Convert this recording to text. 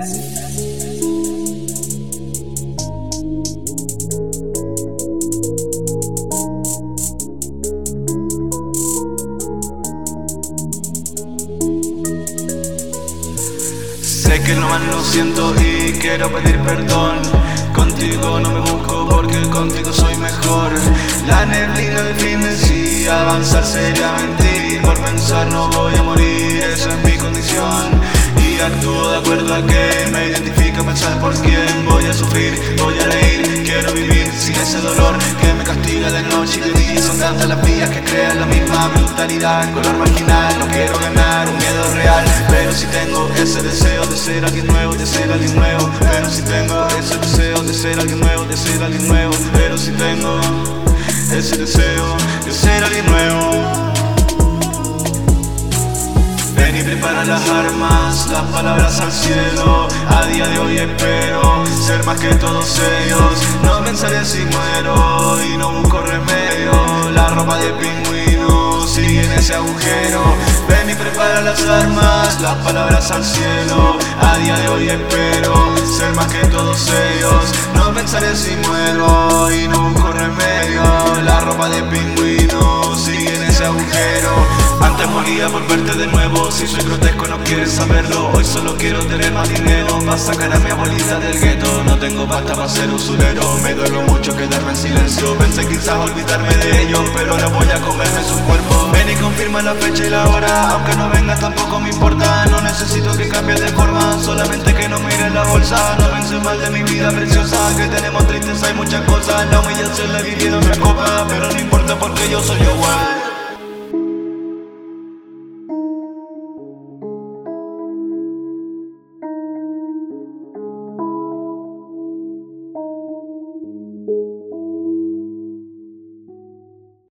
Sé que no mal lo siento y quiero pedir perdón. Contigo no me busco porque contigo soy mejor. La neblina define si avanzar sería mentir. Por pensar no voy a morir, esa es mi condición. Y de acuerdo a que me identifica pensar por quién Voy a sufrir, voy a reír, quiero vivir sin ese dolor Que me castiga de noche y de día. Son tantas las vías que crean la misma brutalidad. El color marginal, no quiero ganar un miedo real. Pero si tengo ese deseo de ser alguien nuevo, de ser alguien nuevo. Pero si tengo ese deseo de ser alguien nuevo, de ser alguien nuevo. Pero si tengo ese deseo de ser alguien nuevo Ven y prepara las armas, las palabras al cielo. A día de hoy espero ser más que todos ellos. No pensaré si muero y no busco remedio. La ropa de pingüino sigue en ese agujero. Ven y prepara las armas, las palabras al cielo. A día de hoy espero ser más que todos ellos. No pensaré si muero y no busco remedio. La ropa de pingüino sigue en ese agujero antes moría por verte de nuevo. Si soy grotesco no quieres saberlo. Hoy solo quiero tener más dinero Para sacar a mi abuelita del gueto. No tengo pasta para ser usurero. Me duele mucho quedarme en silencio. Pensé quizás olvidarme de ellos Pero ahora voy a comerme su cuerpo. Ven y confirma la fecha y la hora. Aunque no vengas tampoco me importa. No necesito que cambies de forma. Solamente que no mires la bolsa. No pienses mal de mi vida preciosa. Que tenemos tristeza y muchas cosas. La humillación la he vivido en mi copa Pero no importa porque yo soy igual